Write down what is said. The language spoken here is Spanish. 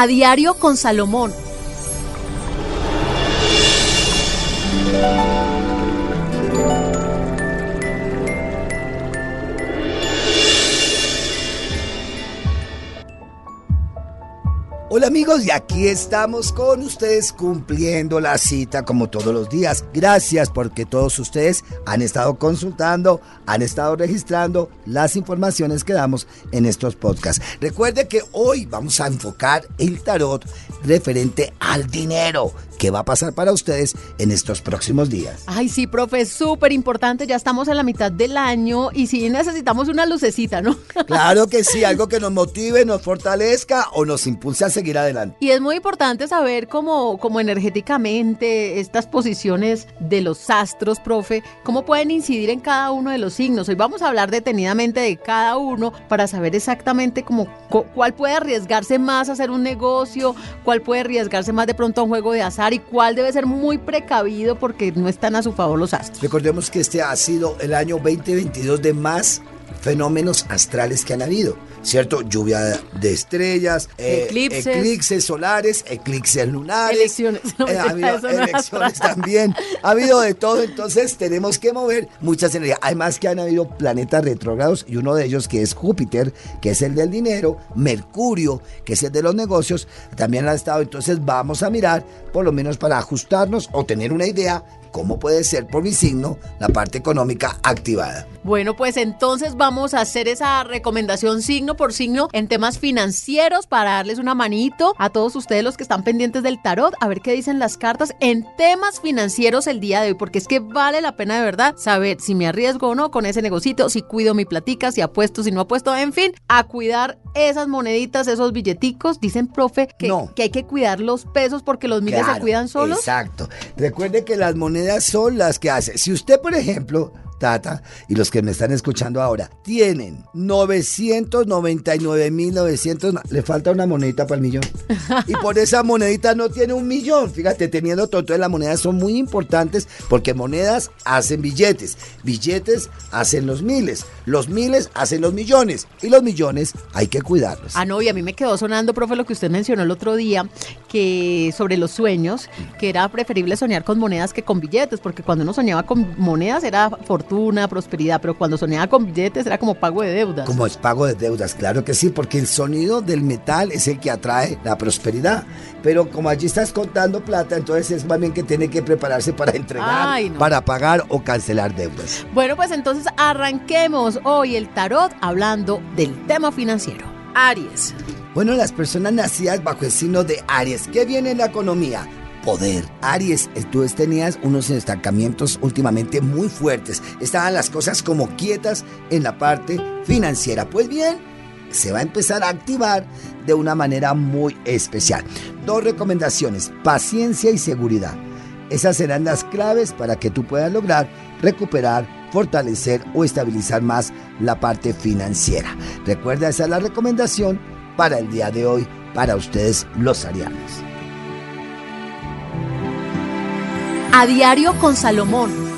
A diario con Salomón. Hola amigos, y aquí estamos con ustedes cumpliendo la cita como todos los días. Gracias porque todos ustedes han estado consultando, han estado registrando las informaciones que damos en estos podcasts. Recuerde que hoy vamos a enfocar el tarot referente al dinero. ¿Qué va a pasar para ustedes en estos próximos días? Ay, sí, profe, súper importante. Ya estamos en la mitad del año y sí necesitamos una lucecita, ¿no? Claro que sí, algo que nos motive, nos fortalezca o nos impulse a seguir adelante. Y es muy importante saber cómo, cómo energéticamente estas posiciones de los astros, profe, cómo pueden incidir en cada uno de los signos. Hoy vamos a hablar detenidamente de cada uno para saber exactamente cómo, cuál puede arriesgarse más a hacer un negocio, cuál puede arriesgarse más de pronto a un juego de azar y cuál debe ser muy precavido porque no están a su favor los astros. Recordemos que este ha sido el año 2022 de más fenómenos astrales que han habido, ¿cierto? Lluvia de estrellas, eh, eclipses. eclipses solares, eclipses lunares. Elecciones. Eh, ha habido elecciones también. Ha habido de todo, entonces tenemos que mover muchas energías. Además que han habido planetas retrógrados y uno de ellos que es Júpiter, que es el del dinero, Mercurio, que es el de los negocios, también ha estado. Entonces vamos a mirar, por lo menos para ajustarnos o tener una idea cómo puede ser por mi signo la parte económica activada. Bueno, pues entonces vamos a hacer esa recomendación signo por signo en temas financieros para darles una manito a todos ustedes los que están pendientes del tarot, a ver qué dicen las cartas en temas financieros el día de hoy, porque es que vale la pena de verdad saber si me arriesgo o no con ese negocito, si cuido mi platica, si apuesto, si no apuesto, en fin, a cuidar esas moneditas, esos billeticos. Dicen, profe, que, que hay que cuidar los pesos porque los miles se cuidan solos. Exacto. Recuerde que las monedas son las que hace. Si usted, por ejemplo, Tata, y los que me están escuchando ahora, tienen 999.900, le falta una monedita para el millón. Y por esa monedita no tiene un millón. Fíjate, teniendo todo, entonces las monedas son muy importantes porque monedas hacen billetes, billetes hacen los miles, los miles hacen los millones y los millones hay que cuidarlos. Ah, no, y a mí me quedó sonando, profe, lo que usted mencionó el otro día, que sobre los sueños, que era preferible soñar con monedas que con billetes, porque cuando uno soñaba con monedas era fortuna, prosperidad, pero cuando soñaba con billetes era como pago de deudas. Como es pago de deudas, claro que sí, porque el sonido del metal es el que atrae la prosperidad. Pero como allí estás contando plata, entonces es más bien que tiene que prepararse para entregar, para pagar o cancelar deudas. Bueno, pues entonces arranquemos hoy el tarot hablando del tema financiero. Aries. Bueno, las personas nacidas bajo el signo de Aries, ¿qué viene en la economía? Poder. Aries, tú tenías unos estancamientos últimamente muy fuertes. Estaban las cosas como quietas en la parte financiera. Pues bien, se va a empezar a activar de una manera muy especial. Dos recomendaciones, paciencia y seguridad. Esas serán las claves para que tú puedas lograr recuperar, fortalecer o estabilizar más la parte financiera. Recuerda, esa es la recomendación para el día de hoy para ustedes los arianos. A diario con Salomón